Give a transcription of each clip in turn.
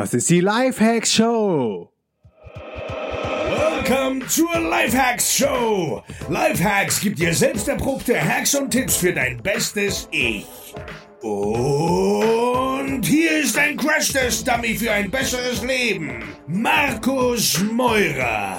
Das ist die Lifehacks Show. Willkommen zur Lifehacks Show. Lifehacks gibt dir selbst erprobte Hacks und Tipps für dein bestes Ich. Und hier ist ein Crash-Test-Dummy für ein besseres Leben. Markus Meurer.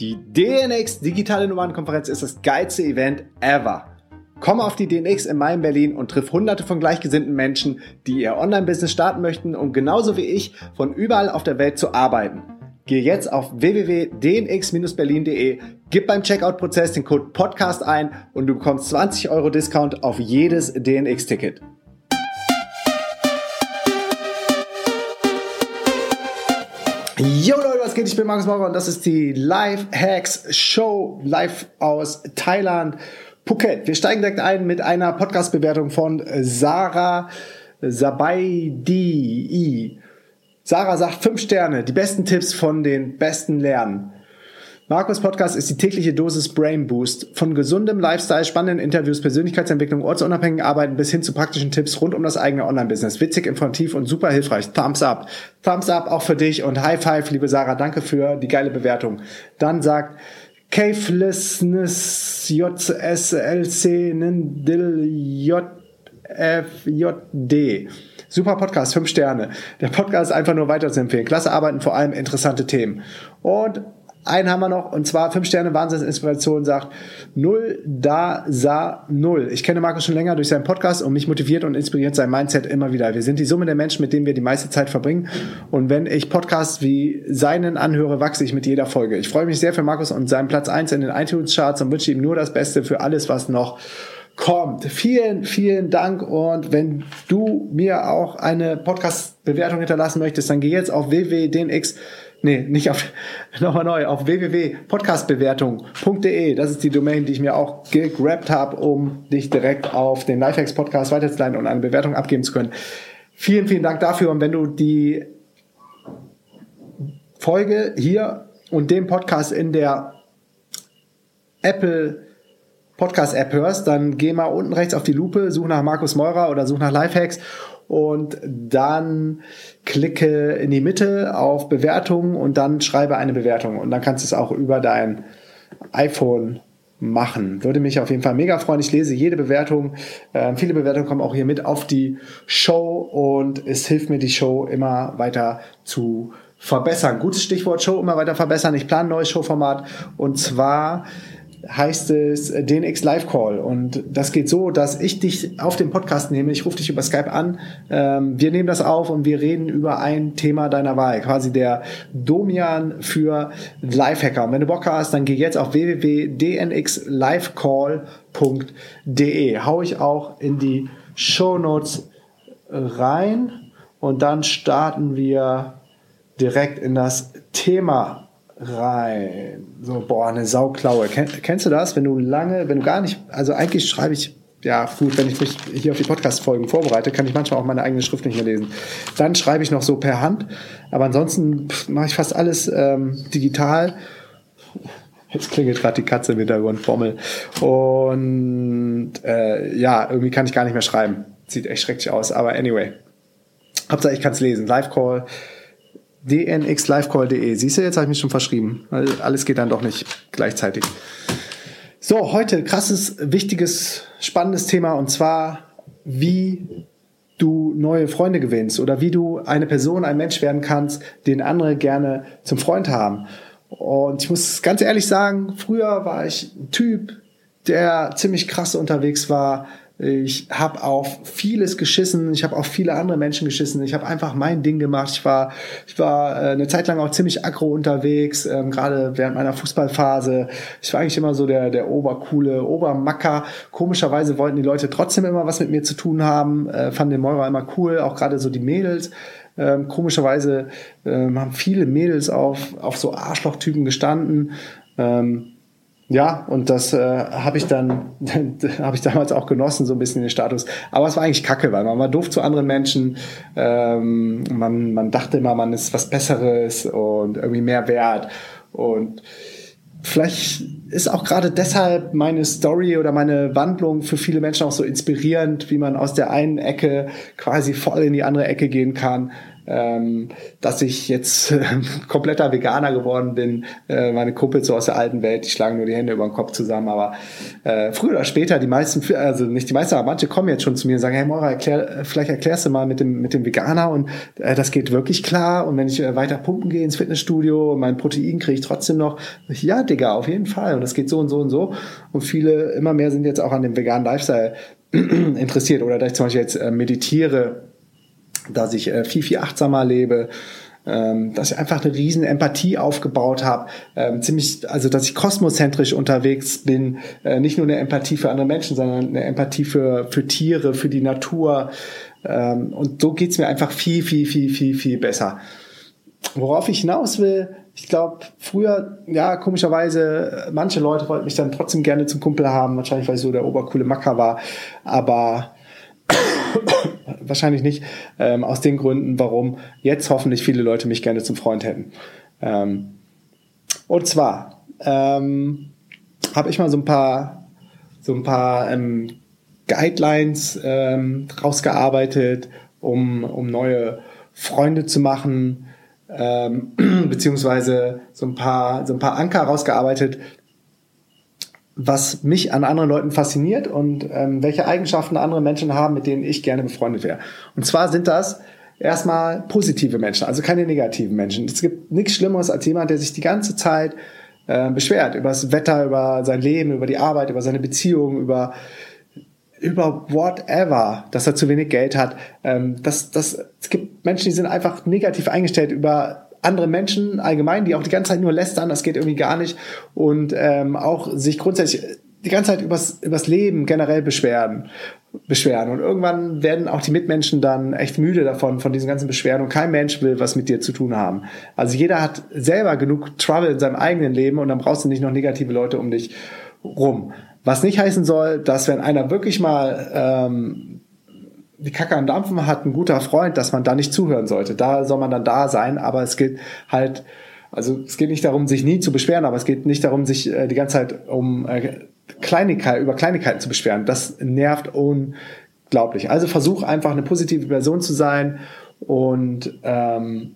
Die DNX Digitale Nummernkonferenz ist das geilste Event ever. Komm auf die DNX in in Berlin und triff hunderte von gleichgesinnten Menschen, die ihr Online-Business starten möchten, um genauso wie ich von überall auf der Welt zu arbeiten. Geh jetzt auf www.dnx-berlin.de, gib beim Checkout-Prozess den Code PODCAST ein und du bekommst 20 Euro Discount auf jedes DNX-Ticket. Yo Leute, was geht? Ich bin Markus Maurer und das ist die Live Hacks Show live aus Thailand. Phuket. Wir steigen direkt ein mit einer Podcast-Bewertung von Sarah Sabaidi. Sarah sagt fünf Sterne, die besten Tipps von den besten Lernen. Markus Podcast ist die tägliche Dosis Brain Boost. Von gesundem Lifestyle, spannenden Interviews, Persönlichkeitsentwicklung, ortsunabhängigen Arbeiten bis hin zu praktischen Tipps rund um das eigene Online-Business. Witzig, informativ und super hilfreich. Thumbs up. Thumbs up auch für dich und High Five, liebe Sarah. Danke für die geile Bewertung. Dann sagt Cavelessness JSLC Nindil JFJD. Super Podcast, fünf Sterne. Der Podcast ist einfach nur weiter zu empfehlen. Klasse Arbeiten, vor allem interessante Themen. Und einen haben wir noch, und zwar 5 Sterne Wahnsinnsinspiration sagt, null da sa null. Ich kenne Markus schon länger durch seinen Podcast und mich motiviert und inspiriert sein Mindset immer wieder. Wir sind die Summe der Menschen, mit denen wir die meiste Zeit verbringen. Und wenn ich Podcasts wie seinen anhöre, wachse ich mit jeder Folge. Ich freue mich sehr für Markus und seinen Platz 1 in den iTunes-Charts und wünsche ihm nur das Beste für alles, was noch kommt. Vielen, vielen Dank und wenn du mir auch eine Podcast-Bewertung hinterlassen möchtest, dann geh jetzt auf www.dnx nee, nicht auf, nochmal neu, auf www.podcastbewertung.de. Das ist die Domain, die ich mir auch gegrabt habe, um dich direkt auf den Lifehacks Podcast weiterzuleiten und eine Bewertung abgeben zu können. Vielen, vielen Dank dafür. Und wenn du die Folge hier und den Podcast in der Apple Podcast App hörst, dann geh mal unten rechts auf die Lupe, such nach Markus Meurer oder such nach Lifehacks und dann klicke in die Mitte auf Bewertungen und dann schreibe eine Bewertung und dann kannst du es auch über dein iPhone machen. Würde mich auf jeden Fall mega freuen. Ich lese jede Bewertung. Ähm, viele Bewertungen kommen auch hier mit auf die Show und es hilft mir, die Show immer weiter zu verbessern. Gutes Stichwort Show immer weiter verbessern. Ich plane ein neues Showformat und zwar heißt es DNX Live Call. Und das geht so, dass ich dich auf den Podcast nehme. Ich rufe dich über Skype an. Ähm, wir nehmen das auf und wir reden über ein Thema deiner Wahl. Quasi der Domian für Lifehacker. Und wenn du Bock hast, dann geh jetzt auf www.dnxlivecall.de. Hau ich auch in die Show Notes rein. Und dann starten wir direkt in das Thema rein. So, boah, eine Sauklaue. Ken, kennst du das? Wenn du lange, wenn du gar nicht, also eigentlich schreibe ich, ja gut, wenn ich mich hier auf die Podcast-Folgen vorbereite, kann ich manchmal auch meine eigene Schrift nicht mehr lesen. Dann schreibe ich noch so per Hand, aber ansonsten mache ich fast alles ähm, digital. Jetzt klingelt gerade die Katze im Hintergrund, Bommel. Und äh, ja, irgendwie kann ich gar nicht mehr schreiben. Sieht echt schrecklich aus, aber anyway. Hauptsache ich kann es lesen. Live-Call dnxlivecall.de. Siehst du, jetzt habe ich mich schon verschrieben. Alles geht dann doch nicht gleichzeitig. So, heute krasses, wichtiges, spannendes Thema und zwar, wie du neue Freunde gewinnst oder wie du eine Person, ein Mensch werden kannst, den andere gerne zum Freund haben. Und ich muss ganz ehrlich sagen, früher war ich ein Typ, der ziemlich krass unterwegs war, ich habe auf vieles geschissen. Ich habe auf viele andere Menschen geschissen. Ich habe einfach mein Ding gemacht. Ich war, ich war äh, eine Zeit lang auch ziemlich aggro unterwegs, ähm, gerade während meiner Fußballphase. Ich war eigentlich immer so der, der obercoole Obermacker. Komischerweise wollten die Leute trotzdem immer was mit mir zu tun haben, äh, fanden den Meurer immer cool, auch gerade so die Mädels. Ähm, komischerweise ähm, haben viele Mädels auf, auf so Arschlochtypen gestanden. Ähm, ja, und das äh, habe ich dann habe ich damals auch genossen, so ein bisschen den Status. Aber es war eigentlich Kacke, weil man war doof zu anderen Menschen. Ähm, man, man dachte immer, man ist was Besseres und irgendwie mehr wert. Und vielleicht ist auch gerade deshalb meine Story oder meine Wandlung für viele Menschen auch so inspirierend, wie man aus der einen Ecke quasi voll in die andere Ecke gehen kann ähm, dass ich jetzt äh, kompletter Veganer geworden bin. Äh, meine Kumpels so aus der alten Welt, die schlagen nur die Hände über den Kopf zusammen. Aber äh, früher oder später, die meisten, also nicht die meisten, aber manche kommen jetzt schon zu mir und sagen, hey Mora, erklär, vielleicht erklärst du mal mit dem, mit dem Veganer und äh, das geht wirklich klar. Und wenn ich äh, weiter pumpen gehe ins Fitnessstudio, mein Protein kriege ich trotzdem noch. Ja, Digga, auf jeden Fall. Und das geht so und so und so. Und viele, immer mehr sind jetzt auch an dem veganen Lifestyle interessiert. Oder dass ich zum Beispiel jetzt äh, meditiere dass ich äh, viel, viel achtsamer lebe, ähm, dass ich einfach eine riesen Empathie aufgebaut habe, ähm, ziemlich, also dass ich kosmozentrisch unterwegs bin, äh, nicht nur eine Empathie für andere Menschen, sondern eine Empathie für, für Tiere, für die Natur. Ähm, und so geht's mir einfach viel, viel, viel, viel, viel besser. Worauf ich hinaus will, ich glaube, früher, ja, komischerweise, manche Leute wollten mich dann trotzdem gerne zum Kumpel haben, wahrscheinlich weil ich so der obercoole Macker war, aber wahrscheinlich nicht, ähm, aus den Gründen, warum jetzt hoffentlich viele Leute mich gerne zum Freund hätten. Ähm, und zwar ähm, habe ich mal so ein paar, so ein paar ähm, Guidelines ähm, rausgearbeitet, um, um neue Freunde zu machen, ähm, beziehungsweise so ein paar, so ein paar Anker rausgearbeitet, was mich an anderen Leuten fasziniert und ähm, welche Eigenschaften andere Menschen haben, mit denen ich gerne befreundet wäre. Und zwar sind das erstmal positive Menschen, also keine negativen Menschen. Es gibt nichts Schlimmeres als jemand, der sich die ganze Zeit äh, beschwert über das Wetter, über sein Leben, über die Arbeit, über seine Beziehung, über über whatever, dass er zu wenig Geld hat. Ähm, das, das, es gibt Menschen, die sind einfach negativ eingestellt über andere Menschen allgemein, die auch die ganze Zeit nur lästern, das geht irgendwie gar nicht. Und ähm, auch sich grundsätzlich die ganze Zeit übers, übers Leben generell beschweren. Beschweren. Und irgendwann werden auch die Mitmenschen dann echt müde davon, von diesen ganzen Beschwerden. Und kein Mensch will was mit dir zu tun haben. Also jeder hat selber genug Trouble in seinem eigenen Leben und dann brauchst du nicht noch negative Leute um dich rum. Was nicht heißen soll, dass wenn einer wirklich mal ähm, die Kacke am Dampfen hat ein guter Freund, dass man da nicht zuhören sollte. Da soll man dann da sein, aber es geht halt, also es geht nicht darum, sich nie zu beschweren, aber es geht nicht darum, sich äh, die ganze Zeit um äh, Kleinigkeit, über Kleinigkeiten zu beschweren. Das nervt unglaublich. Also versuch einfach eine positive Person zu sein und ähm,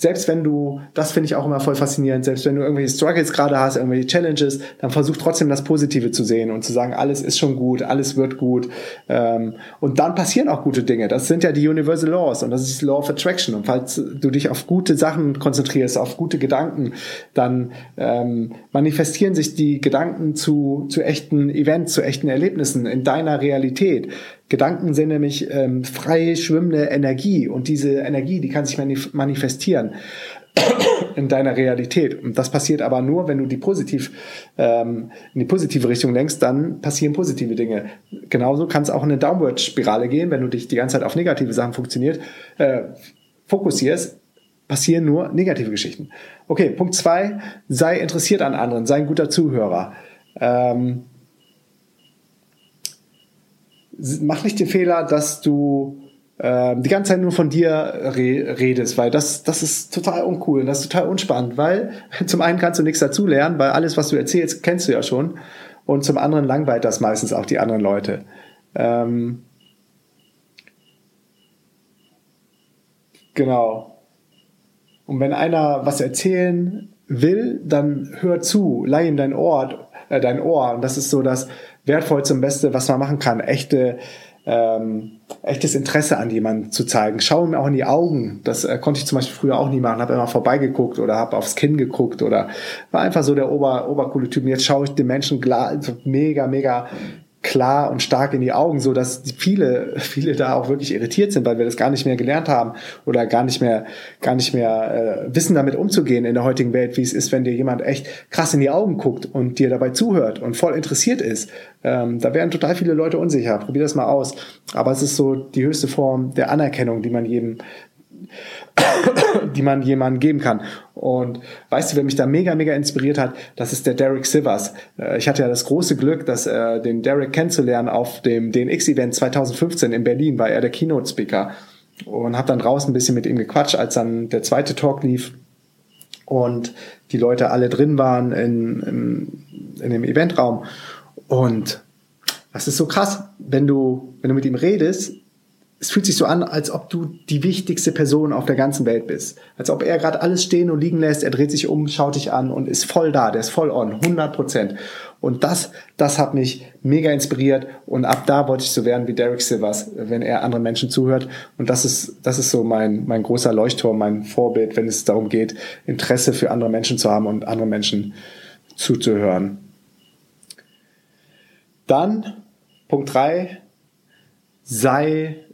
selbst wenn du, das finde ich auch immer voll faszinierend, selbst wenn du irgendwelche Struggles gerade hast, irgendwelche Challenges, dann versuch trotzdem das Positive zu sehen und zu sagen, alles ist schon gut, alles wird gut. Ähm, und dann passieren auch gute Dinge. Das sind ja die Universal Laws und das ist die Law of Attraction. Und falls du dich auf gute Sachen konzentrierst, auf gute Gedanken, dann ähm, manifestieren sich die Gedanken zu, zu echten Events, zu echten Erlebnissen in deiner Realität. Gedanken sind nämlich ähm, frei schwimmende Energie und diese Energie, die kann sich manif manifestieren in deiner Realität. Und das passiert aber nur, wenn du die positiv ähm, in die positive Richtung lenkst, dann passieren positive Dinge. Genauso kann es auch in eine Downward-Spirale gehen, wenn du dich die ganze Zeit auf negative Sachen funktioniert, äh, fokussierst, passieren nur negative Geschichten. Okay, Punkt zwei: sei interessiert an anderen, sei ein guter Zuhörer. Ähm, mach nicht den Fehler, dass du äh, die ganze Zeit nur von dir re redest, weil das, das ist total uncool und das ist total unspannend, weil zum einen kannst du nichts dazu lernen, weil alles, was du erzählst, kennst du ja schon und zum anderen langweilt das meistens auch die anderen Leute. Ähm, genau. Und wenn einer was erzählen will, dann hör zu, leih ihm dein Ohr, äh, dein Ohr. Und das ist so das Wertvollste und Beste, was man machen kann. Echte, ähm, echtes Interesse an jemanden zu zeigen. Schau ihm auch in die Augen. Das äh, konnte ich zum Beispiel früher auch nie machen. Habe immer vorbeigeguckt oder habe aufs Kinn geguckt oder war einfach so der ober, obercoole Typ. Und jetzt schaue ich den Menschen mega, mega klar und stark in die Augen, so dass viele, viele da auch wirklich irritiert sind, weil wir das gar nicht mehr gelernt haben oder gar nicht mehr, gar nicht mehr äh, wissen, damit umzugehen in der heutigen Welt, wie es ist, wenn dir jemand echt krass in die Augen guckt und dir dabei zuhört und voll interessiert ist. Ähm, da werden total viele Leute unsicher. Probier das mal aus. Aber es ist so die höchste Form der Anerkennung, die man jedem die man jemandem geben kann. Und weißt du, wer mich da mega, mega inspiriert hat? Das ist der Derek Sivers. Äh, ich hatte ja das große Glück, dass äh, den Derek kennenzulernen auf dem DNX-Event 2015 in Berlin, war er der Keynote-Speaker und habe dann draußen ein bisschen mit ihm gequatscht, als dann der zweite Talk lief. und die Leute alle drin waren in, in, in dem Eventraum. Und das ist so krass, wenn du, wenn du mit ihm redest, es fühlt sich so an, als ob du die wichtigste Person auf der ganzen Welt bist. Als ob er gerade alles stehen und liegen lässt, er dreht sich um, schaut dich an und ist voll da, der ist voll on, 100 Prozent. Und das, das hat mich mega inspiriert und ab da wollte ich so werden wie Derek Silvers, wenn er anderen Menschen zuhört. Und das ist, das ist so mein, mein großer Leuchtturm, mein Vorbild, wenn es darum geht, Interesse für andere Menschen zu haben und andere Menschen zuzuhören. Dann, Punkt drei sei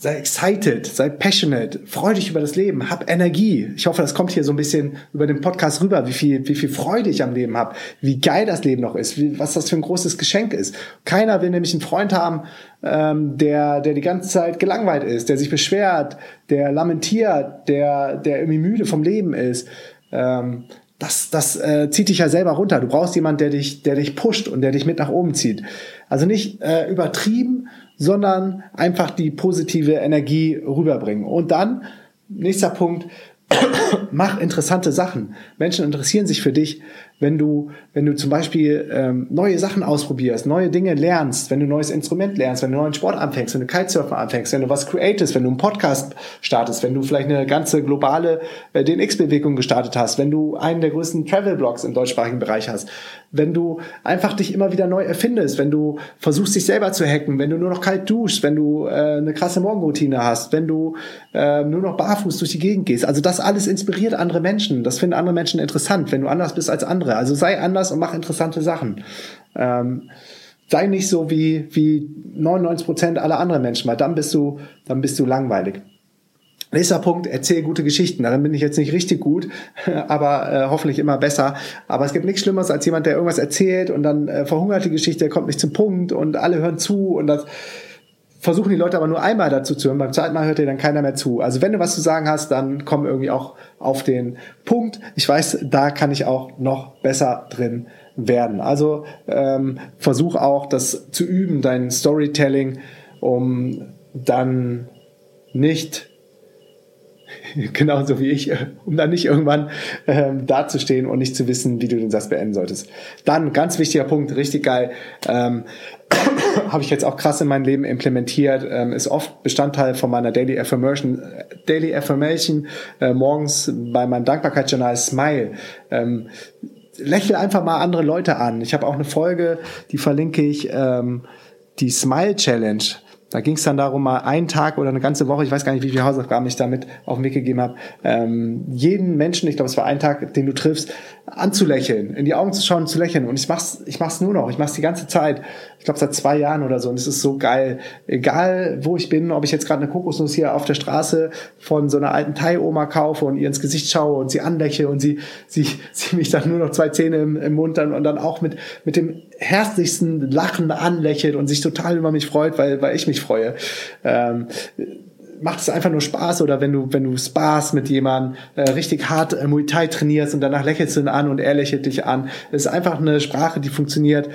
sei excited, sei passionate, freu dich über das Leben, hab Energie. Ich hoffe, das kommt hier so ein bisschen über den Podcast rüber, wie viel, wie viel Freude ich am Leben habe, wie geil das Leben noch ist, wie, was das für ein großes Geschenk ist. Keiner will nämlich einen Freund haben, ähm, der, der die ganze Zeit gelangweilt ist, der sich beschwert, der lamentiert, der, der irgendwie müde vom Leben ist. Ähm, das, das äh, zieht dich ja selber runter. Du brauchst jemanden, der dich, der dich pusht und der dich mit nach oben zieht. Also nicht äh, übertrieben, sondern einfach die positive Energie rüberbringen. Und dann, nächster Punkt, mach interessante Sachen. Menschen interessieren sich für dich, wenn du, wenn du zum Beispiel ähm, neue Sachen ausprobierst, neue Dinge lernst, wenn du ein neues Instrument lernst, wenn du einen neuen Sport anfängst, wenn du Kitesurfen anfängst, wenn du was createst, wenn du einen Podcast startest, wenn du vielleicht eine ganze globale äh, DNX-Bewegung gestartet hast, wenn du einen der größten Travel-Blogs im deutschsprachigen Bereich hast, wenn du einfach dich immer wieder neu erfindest, wenn du versuchst, dich selber zu hacken, wenn du nur noch kalt duschst, wenn du äh, eine krasse Morgenroutine hast, wenn du äh, nur noch barfuß durch die Gegend gehst. Also das alles inspiriert andere Menschen. Das finden andere Menschen interessant, wenn du anders bist als andere. Also sei anders und mach interessante Sachen. Ähm, sei nicht so wie, wie 99 Prozent aller anderen Menschen, weil dann bist du, dann bist du langweilig. Nächster Punkt, erzähl gute Geschichten. Darin bin ich jetzt nicht richtig gut, aber äh, hoffentlich immer besser. Aber es gibt nichts Schlimmeres als jemand, der irgendwas erzählt und dann äh, verhungert die Geschichte, kommt nicht zum Punkt und alle hören zu und das versuchen die Leute aber nur einmal dazu zu hören. Beim zweiten Mal hört dir dann keiner mehr zu. Also wenn du was zu sagen hast, dann komm irgendwie auch auf den Punkt. Ich weiß, da kann ich auch noch besser drin werden. Also ähm, versuch auch das zu üben, dein Storytelling, um dann nicht genauso wie ich, um dann nicht irgendwann ähm, dazustehen und nicht zu wissen, wie du den Satz beenden solltest. Dann, ganz wichtiger Punkt, richtig geil, ähm, habe ich jetzt auch krass in mein Leben implementiert, ähm, ist oft Bestandteil von meiner Daily Affirmation, Daily Affirmation äh, morgens bei meinem Dankbarkeitsjournal Smile. Ähm, lächle einfach mal andere Leute an. Ich habe auch eine Folge, die verlinke ich, ähm, die Smile Challenge da ging es dann darum, mal einen Tag oder eine ganze Woche, ich weiß gar nicht, wie viele Hausaufgaben ich damit auf den Weg gegeben habe, ähm, jeden Menschen, ich glaube, es war ein Tag, den du triffst, anzulächeln, in die Augen zu schauen, zu lächeln. Und ich mach's, ich mach's nur noch, ich mach's die ganze Zeit. Ich glaube, seit zwei Jahren oder so. Und es ist so geil. Egal, wo ich bin, ob ich jetzt gerade eine Kokosnuss hier auf der Straße von so einer alten Thai-Oma kaufe und ihr ins Gesicht schaue und sie anlächle und sie, sie, sie mich dann nur noch zwei Zähne im, im Mund dann und dann auch mit, mit dem herzlichsten Lachen anlächelt und sich total über mich freut, weil, weil ich mich freue. Ähm, macht es einfach nur Spaß oder wenn du, wenn du Spaß mit jemandem äh, richtig hart äh, Muay Thai trainierst und danach lächelst du ihn an und er lächelt dich an. Es ist einfach eine Sprache, die funktioniert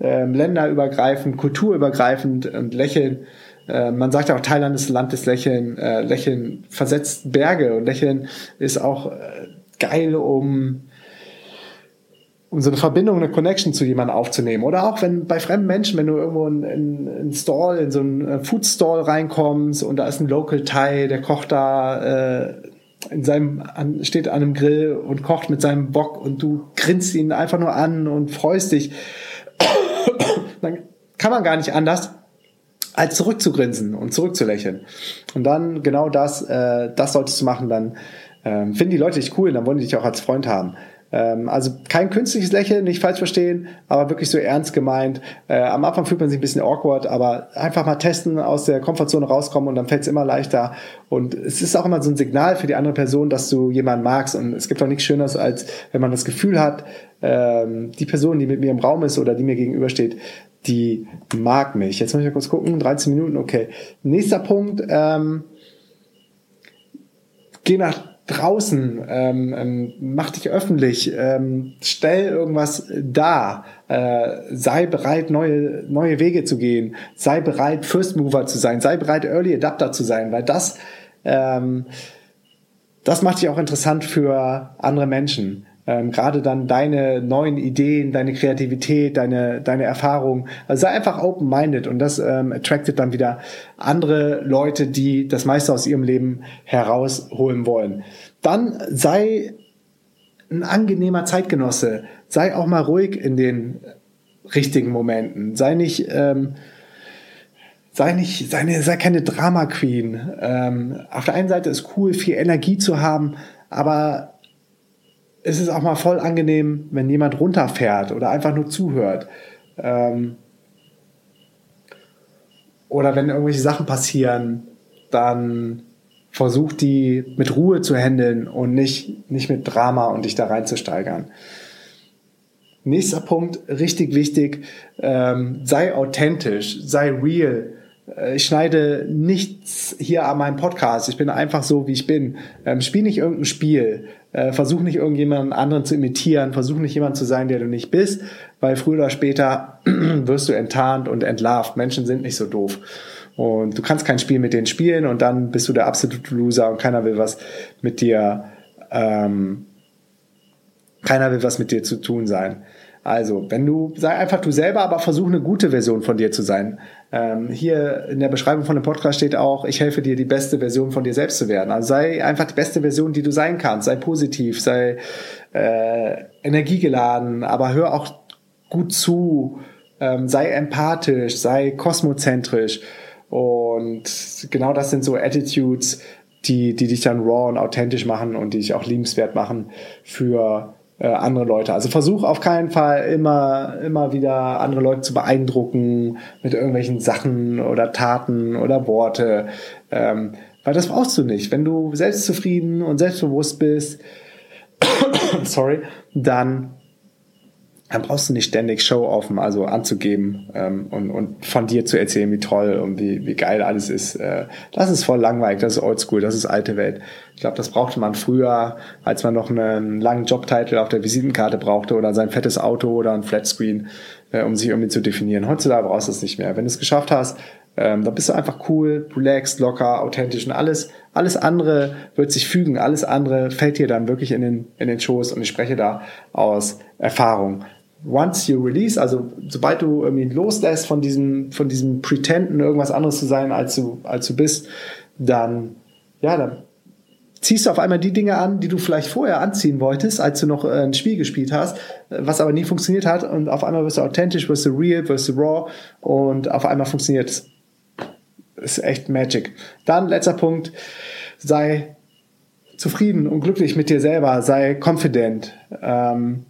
äh, länderübergreifend, kulturübergreifend und lächeln. Äh, man sagt auch, Thailand ist Land des Lächeln. Äh, Lächeln versetzt Berge und Lächeln ist auch äh, geil, um um so eine Verbindung, eine Connection zu jemandem aufzunehmen. Oder auch wenn bei fremden Menschen, wenn du irgendwo in, in, in Stall, in so einen äh, Food Stall reinkommst und da ist ein Local Thai, der kocht da äh, in seinem, an, steht an einem Grill und kocht mit seinem Bock und du grinst ihn einfach nur an und freust dich, dann kann man gar nicht anders, als zurückzugrinsen und zurückzulächeln. Und dann genau das, äh, das solltest du machen, dann ähm, finden die Leute dich cool, dann wollen die dich auch als Freund haben. Ähm, also kein künstliches Lächeln, nicht falsch verstehen, aber wirklich so ernst gemeint. Äh, am Anfang fühlt man sich ein bisschen awkward, aber einfach mal testen, aus der Komfortzone rauskommen und dann fällt es immer leichter. Und es ist auch immer so ein Signal für die andere Person, dass du jemanden magst. Und es gibt auch nichts Schöneres, als wenn man das Gefühl hat, ähm, die Person, die mit mir im Raum ist oder die mir gegenübersteht, die mag mich. Jetzt muss ich mal kurz gucken, 13 Minuten, okay. Nächster Punkt, ähm, geh nach draußen, ähm, ähm, mach dich öffentlich, ähm, stell irgendwas dar, äh, sei bereit, neue, neue Wege zu gehen, sei bereit, First Mover zu sein, sei bereit, Early Adapter zu sein, weil das ähm, das macht dich auch interessant für andere Menschen. Ähm, gerade dann deine neuen Ideen, deine Kreativität, deine, deine Erfahrung. Also sei einfach open-minded und das ähm, attractet dann wieder andere Leute, die das meiste aus ihrem Leben herausholen wollen. Dann sei ein angenehmer Zeitgenosse. Sei auch mal ruhig in den richtigen Momenten. Sei nicht, ähm, sei nicht, sei, sei keine Drama Queen. Ähm, auf der einen Seite ist cool, viel Energie zu haben, aber es ist auch mal voll angenehm, wenn jemand runterfährt oder einfach nur zuhört. Ähm, oder wenn irgendwelche Sachen passieren, dann versuch die mit Ruhe zu handeln und nicht, nicht mit Drama und dich da reinzusteigern. Nächster Punkt, richtig wichtig, ähm, sei authentisch, sei real. Äh, ich schneide nichts hier an meinem Podcast. Ich bin einfach so, wie ich bin. Ähm, spiel nicht irgendein Spiel. Äh, versuch nicht irgendjemanden anderen zu imitieren. Versuch nicht jemand zu sein, der du nicht bist, weil früher oder später wirst du enttarnt und entlarvt. Menschen sind nicht so doof. Und du kannst kein Spiel mit denen spielen und dann bist du der absolute Loser und keiner will was mit dir, ähm, keiner will was mit dir zu tun sein. Also, wenn du, sei einfach du selber, aber versuch eine gute Version von dir zu sein. Ähm, hier in der Beschreibung von dem Podcast steht auch, ich helfe dir, die beste Version von dir selbst zu werden. Also sei einfach die beste Version, die du sein kannst. Sei positiv, sei äh, energiegeladen, aber hör auch gut zu, ähm, sei empathisch, sei kosmozentrisch. Und genau das sind so Attitudes, die, die dich dann raw und authentisch machen und die dich auch liebenswert machen für äh, andere Leute. Also versuch auf keinen Fall immer, immer wieder andere Leute zu beeindrucken mit irgendwelchen Sachen oder Taten oder Worte. Ähm, weil das brauchst du nicht. Wenn du selbstzufrieden und selbstbewusst bist, sorry, dann dann brauchst du nicht ständig Show-offen, also anzugeben ähm, und, und von dir zu erzählen, wie toll und wie, wie geil alles ist. Äh, das ist voll langweilig, das ist oldschool, das ist alte Welt. Ich glaube, das brauchte man früher, als man noch einen langen Jobtitel auf der Visitenkarte brauchte oder sein fettes Auto oder ein Flatscreen, äh, um sich irgendwie zu definieren. Heutzutage brauchst du es nicht mehr. Wenn du es geschafft hast, ähm, dann bist du einfach cool, relaxed, locker, authentisch und alles, alles andere wird sich fügen, alles andere fällt dir dann wirklich in den, in den Schoß und ich spreche da aus Erfahrung once you release, also sobald du irgendwie loslässt von diesem, von diesem Pretenden, irgendwas anderes zu sein, als du, als du bist, dann, ja, dann ziehst du auf einmal die Dinge an, die du vielleicht vorher anziehen wolltest, als du noch äh, ein Spiel gespielt hast, was aber nie funktioniert hat und auf einmal wirst du authentisch, wirst du real, wirst du raw und auf einmal funktioniert es. Ist echt Magic. Dann letzter Punkt, sei zufrieden und glücklich mit dir selber, sei confident. Ähm,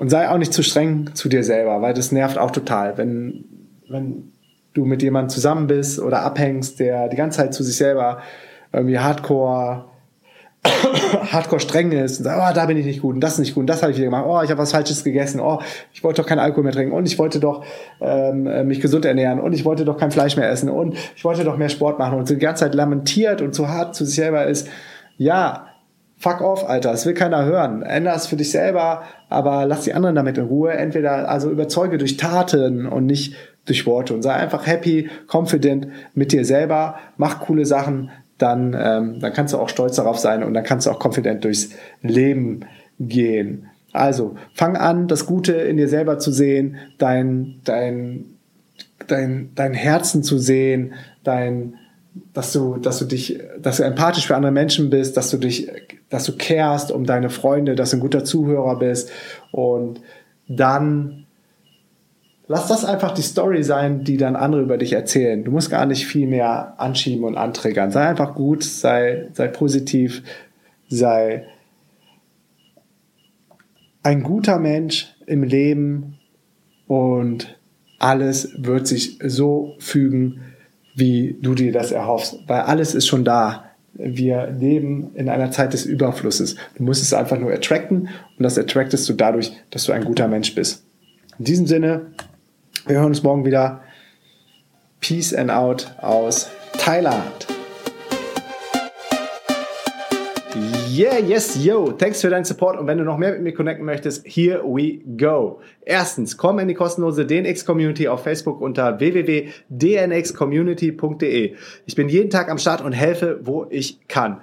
und sei auch nicht zu streng zu dir selber, weil das nervt auch total, wenn, wenn du mit jemandem zusammen bist oder abhängst, der die ganze Zeit zu sich selber irgendwie hardcore hardcore streng ist und sagt, oh, da bin ich nicht gut und das ist nicht gut und das habe ich wieder gemacht, oh, ich habe was Falsches gegessen, oh, ich wollte doch keinen Alkohol mehr trinken und ich wollte doch ähm, mich gesund ernähren und ich wollte doch kein Fleisch mehr essen und ich wollte doch mehr Sport machen und so die ganze Zeit lamentiert und zu hart zu sich selber ist, ja, fuck off, Alter, das will keiner hören. Änder es für dich selber, aber lass die anderen damit in Ruhe. Entweder also überzeuge durch Taten und nicht durch Worte und sei einfach happy, confident mit dir selber, mach coole Sachen, dann, ähm, dann kannst du auch stolz darauf sein und dann kannst du auch confident durchs Leben gehen. Also, fang an, das Gute in dir selber zu sehen, dein, dein, dein, dein Herzen zu sehen, dein, dass du, dass du dich, dass du empathisch für andere Menschen bist, dass du dich, dass du carest um deine Freunde, dass du ein guter Zuhörer bist und dann lass das einfach die Story sein, die dann andere über dich erzählen. Du musst gar nicht viel mehr anschieben und anträgern. Sei einfach gut, sei, sei positiv, sei ein guter Mensch im Leben und alles wird sich so fügen, wie du dir das erhoffst, weil alles ist schon da. Wir leben in einer Zeit des Überflusses. Du musst es einfach nur attracten und das attractest du dadurch, dass du ein guter Mensch bist. In diesem Sinne, wir hören uns morgen wieder. Peace and out aus Thailand. Yeah, yes, yo. Thanks für deinen Support. Und wenn du noch mehr mit mir connecten möchtest, here we go. Erstens, komm in die kostenlose DNX Community auf Facebook unter www.dnxcommunity.de. Ich bin jeden Tag am Start und helfe, wo ich kann.